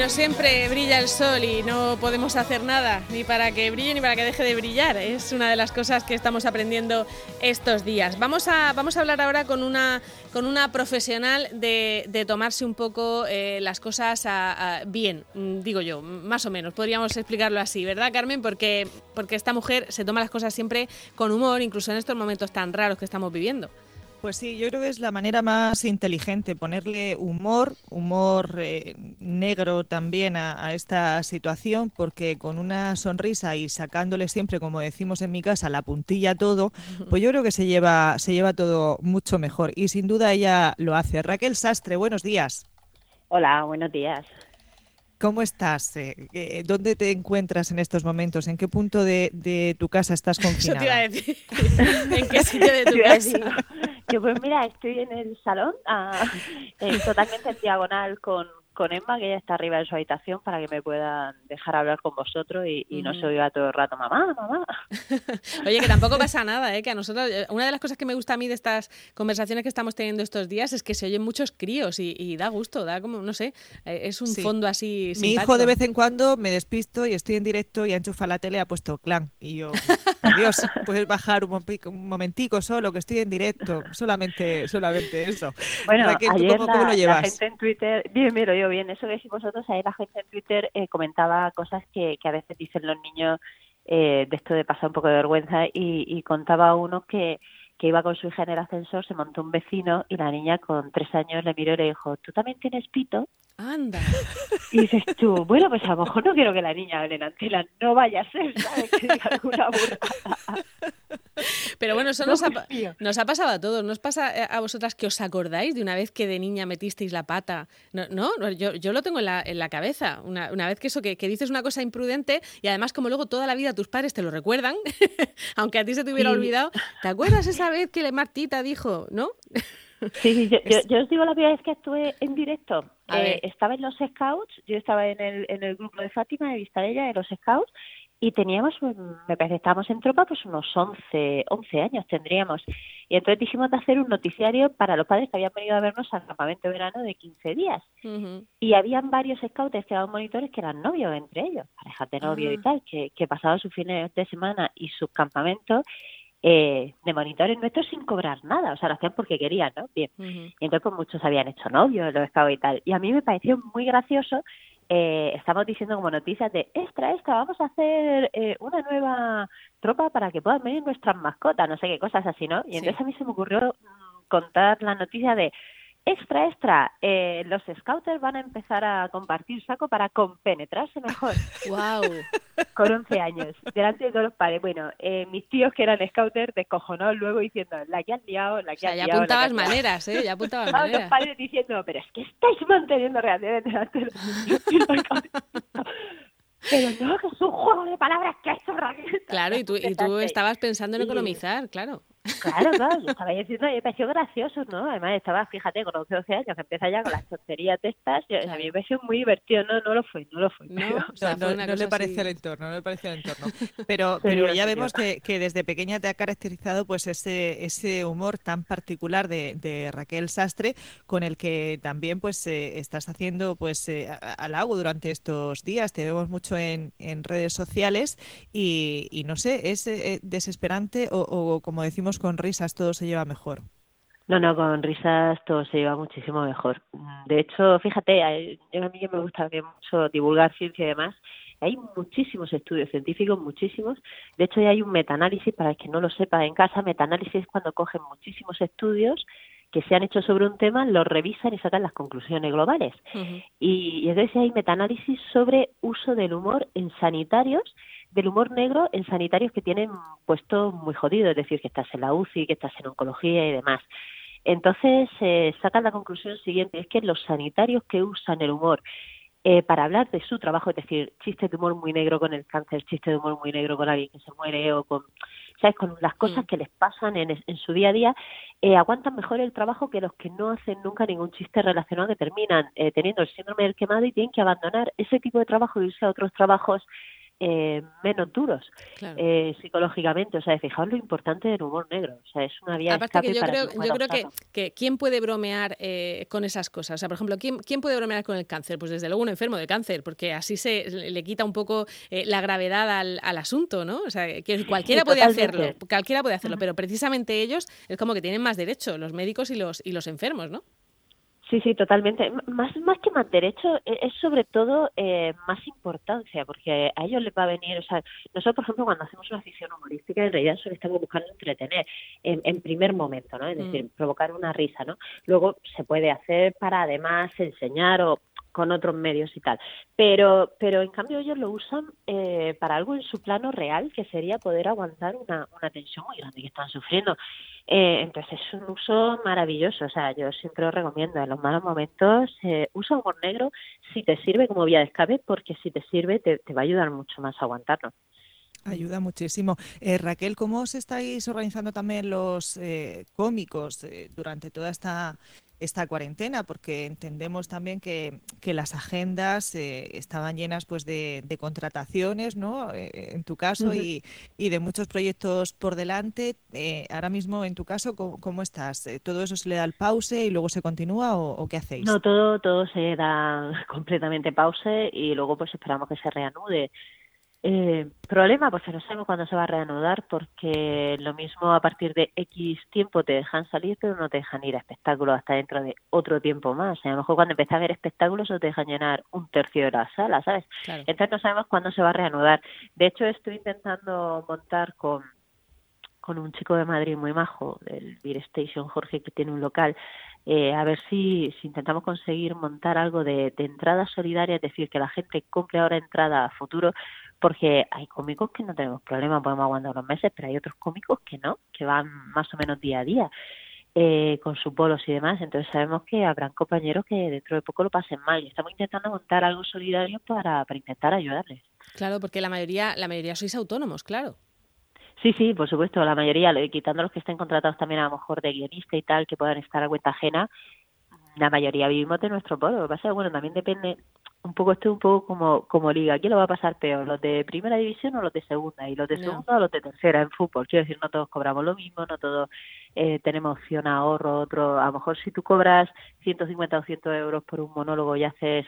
Pero siempre brilla el sol y no podemos hacer nada, ni para que brille ni para que deje de brillar. Es una de las cosas que estamos aprendiendo estos días. Vamos a, vamos a hablar ahora con una, con una profesional de, tomarse un poco eh, las cosas bien, digo yo, más o menos. Podríamos explicarlo así, ¿verdad, Carmen? Porque, porque esta mujer se toma las cosas siempre con humor, incluso en estos momentos tan raros que estamos viviendo. Pues sí, yo creo que es la manera más inteligente, ponerle humor, humor eh, negro también a, esta situación, porque con una sonrisa y sacándole siempre, como decimos en mi casa, la puntilla todo, pues yo creo que se lleva, se lleva todo mucho mejor. Y sin duda ella lo hace. Raquel Sastre, buenos días. Hola, buenos días. ¿Cómo estás? Eh, eh, ¿Dónde te encuentras en estos momentos? ¿En qué punto de, tu casa estás confinada? Eso te iba a decir. ¿En qué sitio de tu casa? Yo pues mira, estoy en el salón, ah, totalmente en diagonal con, con Emma, que ella está arriba en su habitación, para que me puedan dejar hablar con vosotros y, no se oiga todo el rato, mamá, mamá. Oye, que tampoco pasa nada, ¿eh? que a nosotros, eh, una de las cosas que me gusta a mí de estas conversaciones que estamos teniendo estos días es que se oyen muchos críos y, da gusto, da como, no sé, eh, es un fondo así. Mi hijo de vez en cuando me despisto y estoy en directo y enchufa la tele, ha puesto clan. Y yo, Dios, puedes bajar un, momentico solo, que estoy en directo, solamente, solamente eso. Bueno, ayer cómo, lo llevas? la gente en Twitter, bien, miro yo bien, eso que decís vosotros, ahí la gente en Twitter eh, comentaba cosas que, que a veces dicen los niños eh, de esto de pasar un poco de vergüenza y, y contaba uno que que iba con su hija en el ascensor, se montó un vecino y la niña con tres años le miró y le dijo, ¿tú también tienes pito? Anda. Y dices tú, bueno, pues a lo mejor no quiero que la niña hable en antena, no vaya a ser, ¿sabes? Que diga alguna burrada. Pero bueno, eso nos, ha, nos ha, pasado a todos. ¿Nos pasa a vosotras que os acordáis de una vez que de niña metisteis la pata? No, no yo, yo lo tengo en la, en la cabeza. Una, una, vez que eso, que, que, dices una cosa imprudente y además como luego toda la vida tus padres te lo recuerdan, aunque a ti se te hubiera olvidado, ¿te acuerdas esa vez que Martita dijo, no? Sí, sí, yo, os digo la primera vez que estuve en directo. Eh, estaba en los Scouts, yo estaba en el, en el grupo de Fátima de Vista de ella, de los Scouts, y teníamos, me parece, estábamos en tropa, pues unos 11, 11 años tendríamos. Y entonces dijimos de hacer un noticiario para los padres que habían venido a vernos al campamento de verano de 15 días. Y habían varios scouts que eran monitores que eran novios entre ellos, parejas de novio y ah. tal, que, que pasaban sus fines de semana y sus campamentos eh, de monitores nuestros sin cobrar nada, o sea, lo hacían porque querían, ¿no? Bien. Y entonces pues muchos habían hecho novios, los esclavos y tal. Y a mí me pareció muy gracioso, eh, estamos diciendo como noticias de, extra, extra, vamos a hacer eh, una nueva tropa para que puedan venir nuestras mascotas, no sé qué cosas así, ¿no? Y entonces a mí se me ocurrió mm, contar la noticia de, Extra, extra, eh, los scouters van a empezar a compartir saco para compenetrarse mejor. ¡Wow! Con 11 años, delante de todos los padres. Bueno, eh, mis tíos que eran scouters descojonados luego diciendo, la que han liado, la que han ya liado. apuntabas maneras, ¿eh? Ya apuntabas maneras. los padres diciendo, pero es que estáis manteniendo realmente delante de los Pero no, que es un juego de palabras que es Raquel. Claro, y tú, y tú estabas pensando en economizar, claro. Claro, claro, yo estaba diciendo, me pareció gracioso, ¿no? Además estaba, fíjate, con 11 12 años que empieza ya con las tonterías de estas, a mí me pareció muy divertido, no, no lo fue, no lo fue. No, no, le pareció el entorno, no le pareció el entorno. Pero, pero ya vemos que, que, desde pequeña te ha caracterizado pues ese, ese humor tan particular de, de Raquel Sastre, con el que también pues eh, estás haciendo pues eh, halago durante estos días, te vemos mucho en, en redes sociales y, y no sé, es eh, desesperante o, o como decimos con risas todo se lleva mejor. No, no, con risas todo se lleva muchísimo mejor. De hecho, fíjate, a mí me gusta mucho divulgar ciencia y demás, hay muchísimos estudios científicos, muchísimos. De hecho, ya hay un metaanálisis, para el que no lo sepa en casa, metaanálisis es cuando cogen muchísimos estudios que se han hecho sobre un tema, los revisan y sacan las conclusiones globales. y, y entonces hay metaanálisis sobre uso del humor en sanitarios del humor negro en sanitarios que tienen puesto muy jodido, es decir, que estás en la UCI, que estás en oncología y demás. Entonces, eh, sacan la conclusión siguiente, es que los sanitarios que usan el humor eh, para hablar de su trabajo, es decir, chiste de humor muy negro con el cáncer, chiste de humor muy negro con alguien que se muere o con, ¿sabes? con las cosas mm. que les pasan en, en su día a día, eh, aguantan mejor el trabajo que los que no hacen nunca ningún chiste relacionado, que terminan eh, teniendo el síndrome del quemado y tienen que abandonar ese tipo de trabajo y irse a otros trabajos eh, menos duros eh, psicológicamente. O sea, fijaos lo importante del humor negro. O sea, es una vía Aparte que yo creo, yo creo que, que, ¿quién puede bromear eh, con esas cosas? O sea, por ejemplo, ¿quién, ¿quién puede bromear con el cáncer? Pues desde luego un enfermo de cáncer, porque así se le quita un poco la gravedad al, al, asunto, ¿no? O sea, que cualquiera puede hacerlo, cualquiera puede hacerlo, pero precisamente ellos es como que tienen más derecho, los médicos y los, y los enfermos, ¿no? Sí, sí, totalmente. Más, más que más derecho, e, es sobre todo eh, más importancia, porque a ellos les va a venir, o sea, nosotros, por ejemplo, cuando hacemos una ficción humorística, en realidad solo estamos buscando entretener en, en primer momento, ¿no? Es mm. decir, provocar una risa, ¿no? Luego se puede hacer para además enseñar o con otros medios y tal. Pero, pero en cambio ellos lo usan eh, para algo en su plano real, que sería poder aguantar una, una tensión muy grande que están sufriendo. Eh, entonces es un uso maravilloso, o sea, yo siempre lo recomiendo, en los malos momentos eh, usa humor negro si te sirve como vía de escape, porque si te sirve te, te va a ayudar mucho más a aguantarlo. Ayuda muchísimo. Eh, Raquel, ¿cómo os estáis organizando también los eh, cómicos durante toda esta esta cuarentena, porque entendemos también que, que las agendas eh, estaban llenas pues de, de contrataciones, ¿no? Eh, en tu caso, y, y, de muchos proyectos por delante. Eh, ahora mismo, en tu caso, ¿cómo, estás? ¿Todo eso se le da el pause y luego se continúa o, qué hacéis? No, todo, todo se da completamente pause y luego pues esperamos que se reanude. Eh, problema, pues no sabemos cuándo se va a reanudar porque lo mismo a partir de X tiempo te dejan salir pero no te dejan ir a espectáculos hasta dentro de otro tiempo más. a lo mejor cuando empiezas a ver espectáculos solo te dejan llenar un tercio de la sala, ¿sabes? Entonces no sabemos cuándo se va a reanudar. De hecho estoy intentando montar con con un chico de Madrid muy majo del Beer Station, Jorge, que tiene un local, eh, a ver si, intentamos conseguir montar algo de, de entrada solidaria, es decir, que la gente compre ahora entrada a futuro, porque hay cómicos que no tenemos problema, podemos aguantar unos meses, pero hay otros cómicos que no, que van más o menos día a día. Eh, con sus bolos y demás, entonces sabemos que habrán compañeros que dentro de poco lo pasen mal y estamos intentando montar algo solidario para, para intentar ayudarles. Claro, porque la mayoría, la mayoría sois autónomos, claro. Sí, sí, por supuesto, la mayoría, quitando los que estén contratados también a lo mejor de guionista y tal, que puedan estar a cuenta ajena, la mayoría vivimos de nuestro pueblo. Lo que pasa es bueno, también depende, un poco esto un poco como, como liga. ¿Quién lo va a pasar peor? ¿Los de primera división o los de segunda? Y los de segunda o los de tercera en fútbol. Quiero decir, no todos cobramos lo mismo, no todos eh, tenemos opción a ahorro, otro. A lo mejor si tú cobras 150 o 100 euros por un monólogo y haces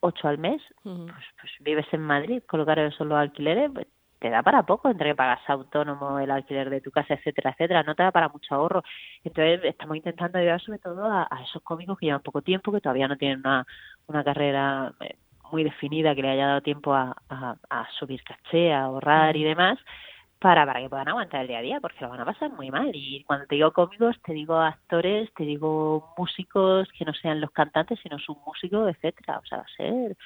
8 al mes, pues, pues, vives en Madrid, colocar esos los alquileres, pues te da para poco entre que pagas autónomo, el alquiler de tu casa, etcétera, etcétera, no te da para mucho ahorro. Entonces estamos intentando ayudar sobre todo a, esos cómicos que llevan poco tiempo, que todavía no tienen una, una carrera eh, muy definida, que le haya dado tiempo a, a, subir caché, a ahorrar y demás, para, para que puedan aguantar el día a día, porque lo van a pasar muy mal. Y cuando te digo cómicos, te digo actores, te digo músicos que no sean los cantantes, sino sus músicos, etcétera. O sea, va a ser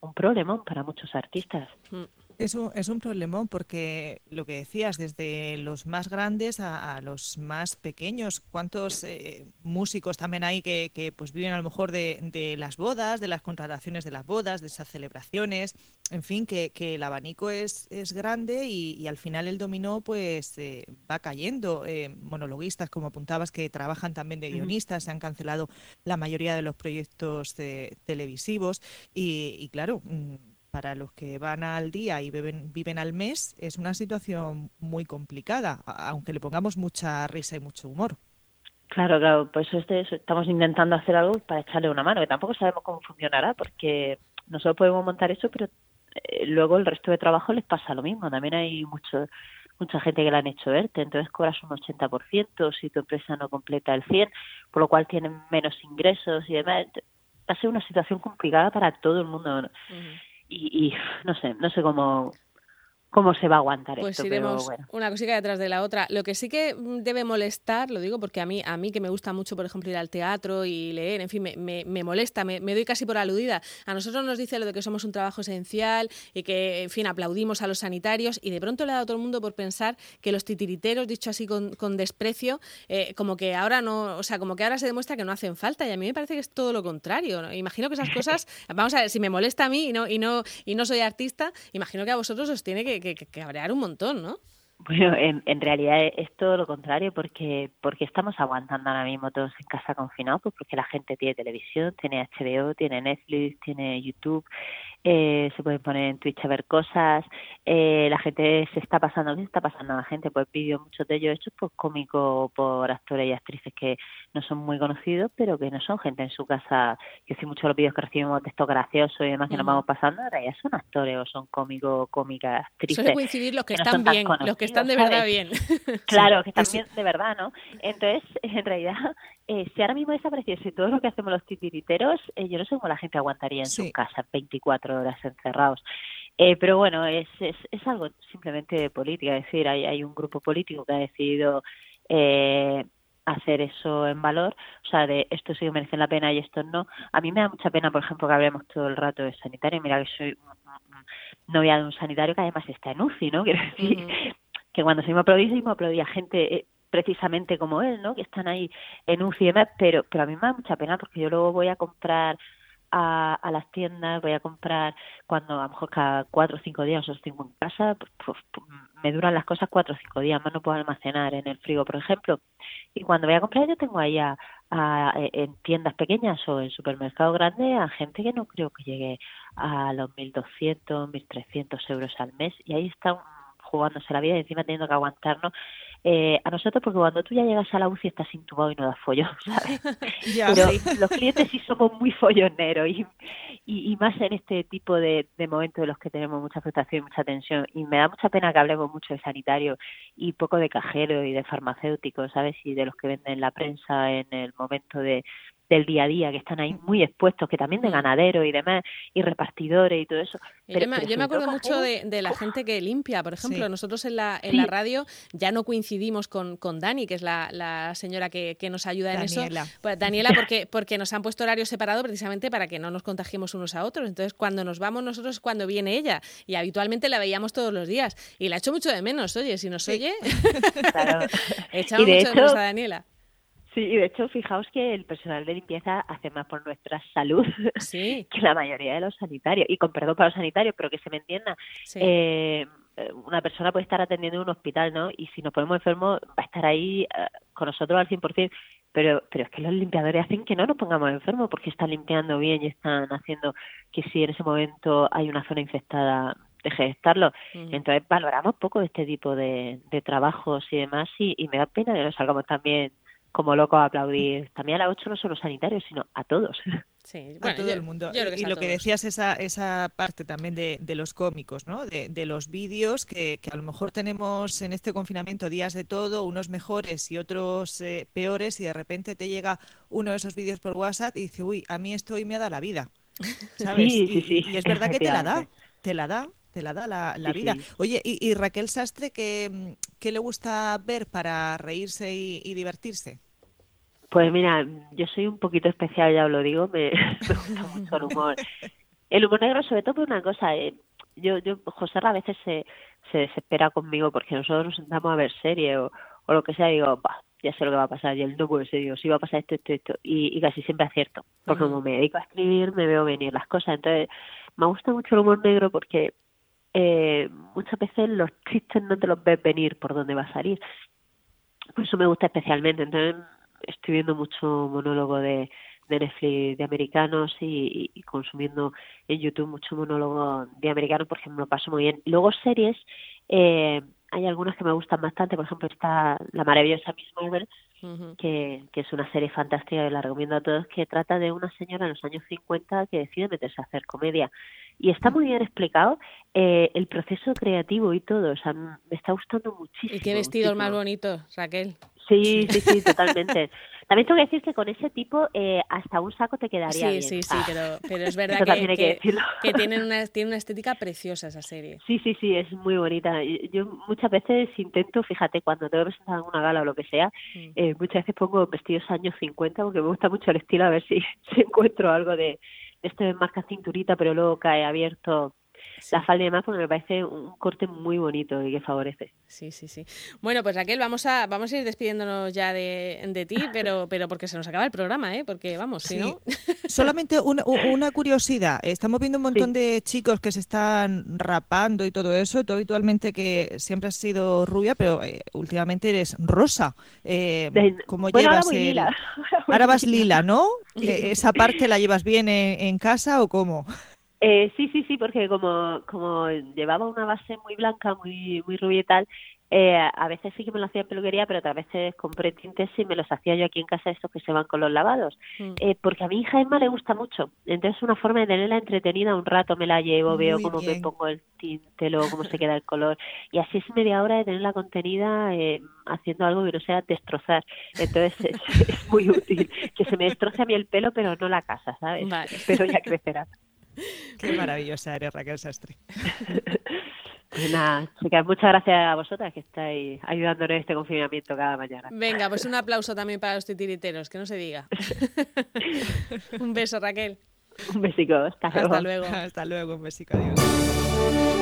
un problemón para muchos artistas. Mm. Es un, es un problemón porque lo que decías, desde los más grandes a, los más pequeños, ¿cuántos eh, músicos también hay que, que, pues viven a lo mejor de, de, las bodas, de las contrataciones de las bodas, de esas celebraciones? En fin, que, que el abanico es, es grande y, al final el dominó pues eh, va cayendo. Eh, monologuistas, como apuntabas, que trabajan también de guionistas, se han cancelado la mayoría de los proyectos televisivos y, y claro mm, para los que van al día y viven, viven al mes es una situación muy complicada, aunque le pongamos mucha risa y mucho humor. Claro, claro, pues este, estamos intentando hacer algo para echarle una mano, que tampoco sabemos cómo funcionará, porque nosotros podemos montar eso, pero eh, luego el resto de trabajo les pasa lo mismo. También hay mucho, mucha gente que le han hecho ERTE, entonces cobras un 80% si tu empresa no completa el 100%, por lo cual tienen menos ingresos y demás. Va a ser una situación complicada para todo el mundo y, y no sé, no sé cómo, cómo se va a aguantar pues esto. iremos bueno. una cosita detrás de la otra. Lo que sí que debe molestar, lo digo porque a mí, a mí que me gusta mucho, por ejemplo, ir al teatro y leer, en fin, me, me, molesta, me, doy casi por aludida. A nosotros nos dice lo de que somos un trabajo esencial y que, en fin, aplaudimos a los sanitarios y de pronto le ha dado a todo el mundo por pensar que los titiriteros, dicho así con, con desprecio, eh, como que ahora no, o sea, como que ahora se demuestra que no hacen falta y a mí me parece que es todo lo contrario. Imagino que esas cosas, vamos a ver, si me molesta a mí y no, y no, y no soy artista, imagino que a vosotros os tiene que que, que, un montón, ¿no? Bueno, en, en, realidad es todo lo contrario porque porque estamos aguantando ahora mismo todos en casa confinados, pues porque la gente tiene televisión, tiene HBO, tiene Netflix, tiene YouTube eh, se pueden poner en Twitch a ver cosas, eh, la gente se está pasando, ¿qué se está pasando a la gente? Pues vídeos, muchos de ellos hechos por cómicos, por actores y actrices que no son muy conocidos, pero que no son gente en su casa. Yo sé mucho los vídeos que recibimos de esto gracioso y demás que nos vamos pasando, ahora ya son actores o son cómicos, cómicas, actrices. Suele coincidir los que, están bien, los que están de verdad bien. Claro, que están bien de verdad, ¿no? Entonces, en realidad, eh, si ahora mismo desapareciese todo lo que hacemos los titiriteros, eh, yo no sé cómo la gente aguantaría en su casa 24 horas encerrados. Eh, pero bueno, es, es, es, algo simplemente de política, es decir, hay, hay un grupo político que ha decidido eh, hacer eso en valor, o sea, de esto sí que merece la pena y esto no. A mí me da mucha pena, por ejemplo, que hablemos todo el rato de sanitario. Mira que soy novia de un sanitario que además está en UCI, ¿no? Quiero decir, que cuando se me aplaudí, me aplaudía gente eh, precisamente como él, ¿no? Que están ahí en UCI y demás, pero, pero a mí me da mucha pena porque yo luego voy a comprar a, a, las tiendas, voy a comprar cuando a lo mejor cada cuatro o cinco días os tengo en casa, pues, pues, pues, me duran las cosas cuatro o cinco días, más no puedo almacenar en el frigo, por ejemplo. Y cuando voy a comprar yo tengo ahí a, a, en tiendas pequeñas o en supermercados grandes a gente que no creo que llegue a los 1.200, 1.300 euros al mes y ahí están jugándose la vida y encima teniendo que aguantarnos eh, a nosotros porque cuando tú ya llegas a la UCI estás intubado y no das follón, ¿sabes? Pero los clientes sí somos muy folloneros y, y, más en este tipo de, de, momentos en los que tenemos mucha frustración y mucha tensión y me da mucha pena que hablemos mucho de sanitario y poco de cajero y de farmacéutico, ¿sabes? Y de los que venden la prensa en el momento de, del día a día, que están ahí muy expuestos, que también de mm. ganaderos y demás, y repartidores y todo eso. yo, me, acuerdo mucho de, la gente que limpia, por ejemplo, nosotros en la, en la radio ya no coincidimos con, con Dani, que es la, la señora que, que, nos ayuda en eso. Pues, Daniela, porque, porque nos han puesto horario separado precisamente para que no nos contagiemos unos a otros. Entonces, cuando nos vamos nosotros es cuando viene ella, y habitualmente la veíamos todos los días. Y la ha hecho mucho de menos, oye, si nos oye, echamos mucho de menos a Daniela. Sí, y de hecho, fijaos que el personal de limpieza hace más por nuestra salud que la mayoría de los sanitarios. Y con perdón para los sanitarios, pero que se me entienda. Eh, una persona puede estar atendiendo en un hospital, ¿no? Y si nos ponemos enfermos, va a estar ahí eh, con nosotros al 100%. Pero, pero es que los limpiadores hacen que no nos pongamos enfermos porque están limpiando bien y están haciendo que si en ese momento hay una zona infectada, deje de estarlo. Entonces valoramos poco este tipo de, de trabajos y demás y, y me da pena que nos salgamos también como loco a aplaudir también a la 8 no solo sanitarios, sino a todos. Sí, a todo el mundo. y lo que decías, esa, esa parte también de, de los cómicos, ¿no? de, de los vídeos, que, que, a lo mejor tenemos en este confinamiento días de todo, unos mejores y otros eh, peores, y de repente te llega uno de esos vídeos por WhatsApp y dice, uy, a mí esto hoy me ha dado la vida. ¿Sabes? Sí, sí, sí, y, es verdad que te la da, te la da te la da la, la vida. Oye, y, y, Raquel Sastre, ¿qué, ¿qué, le gusta ver para reírse y, y divertirse? Pues mira, yo soy un poquito especial, ya os lo digo, me, gusta mucho el humor. El humor negro, sobre todo por una cosa, eh, yo, yo, José a veces se, se desespera conmigo porque nosotros nos sentamos a ver serie o, o lo que sea y digo, bah, ya sé lo que va a pasar, y él no puede ser, digo, sí va a pasar esto, esto, esto, y, y casi siempre acierto, porque como me dedico a escribir, me veo venir las cosas, entonces me gusta mucho el humor negro porque eh, muchas veces los chistes no te los ves venir por dónde va a salir, por eso me gusta especialmente, entonces estoy viendo mucho monólogo de, de Netflix de americanos y, consumiendo en YouTube mucho monólogo de americanos porque me lo paso muy bien. Luego series, eh, hay algunas que me gustan bastante, por ejemplo está La maravillosa Miss Marvel, que, que es una serie fantástica y la recomiendo a todos, que trata de una señora en los años 50 que decide meterse a hacer comedia. Y está muy bien explicado eh, el proceso creativo y todo, o sea, me está gustando muchísimo. ¿Y qué vestidos más bonitos, Raquel? Sí, sí, sí, totalmente. También tengo que decir que con ese tipo eh, hasta un saco te quedaría sí, bien. Sí, sí, pero, pero es verdad que, que, que, tienen una, tiene una estética preciosa esa serie. Sí, sí, sí, es muy bonita. Yo muchas veces intento, fíjate, cuando tengo que presentar alguna gala o lo que sea, mm. eh, muchas veces pongo vestidos años 50 porque me gusta mucho el estilo, a ver si, si encuentro algo de, de este marca cinturita, pero luego cae abierto la falda y demás porque me parece un corte muy bonito y que favorece. Sí, sí, sí. Bueno, pues Raquel, vamos a, vamos a ir despidiéndonos ya de, de ti, pero, pero porque se nos acaba el programa, ¿eh? Porque vamos, si no... Solamente una, una, curiosidad. Estamos viendo un montón de chicos que se están rapando y todo eso. Tú habitualmente que siempre has sido rubia, pero eh, últimamente eres rosa. Eh, ¿Cómo llevas ahora, el... ahora vas lila, ¿no? ¿Esa parte la llevas bien en, en casa o cómo? Eh, sí, sí, sí, porque como, como llevaba una base muy blanca, muy, muy rubia y tal, eh, a veces sí que me lo hacía en peluquería, pero otras veces compré tintes y me los hacía yo aquí en casa, estos que se van con los lavados. Mm. Eh, porque a mi hija Emma le gusta mucho. Entonces, es una forma de tenerla entretenida. Un rato me la llevo, veo cómo me pongo el tinte, luego cómo se queda el color. Y así es media hora de tenerla contenida eh, haciendo algo que no sea destrozar. Entonces, es, muy útil. Que se me destroce a mí el pelo, pero no la casa, ¿sabes? Pero ya crecerá. Qué maravillosa eres, Raquel Sastre. Pues nada, chicas, muchas gracias a vosotras que estáis ayudándonos en este confinamiento cada mañana. Venga, pues un aplauso también para los titiriteros, que no se diga. un beso, Raquel. Un besico, hasta luego. Hasta luego. Hasta luego, un besico, adiós.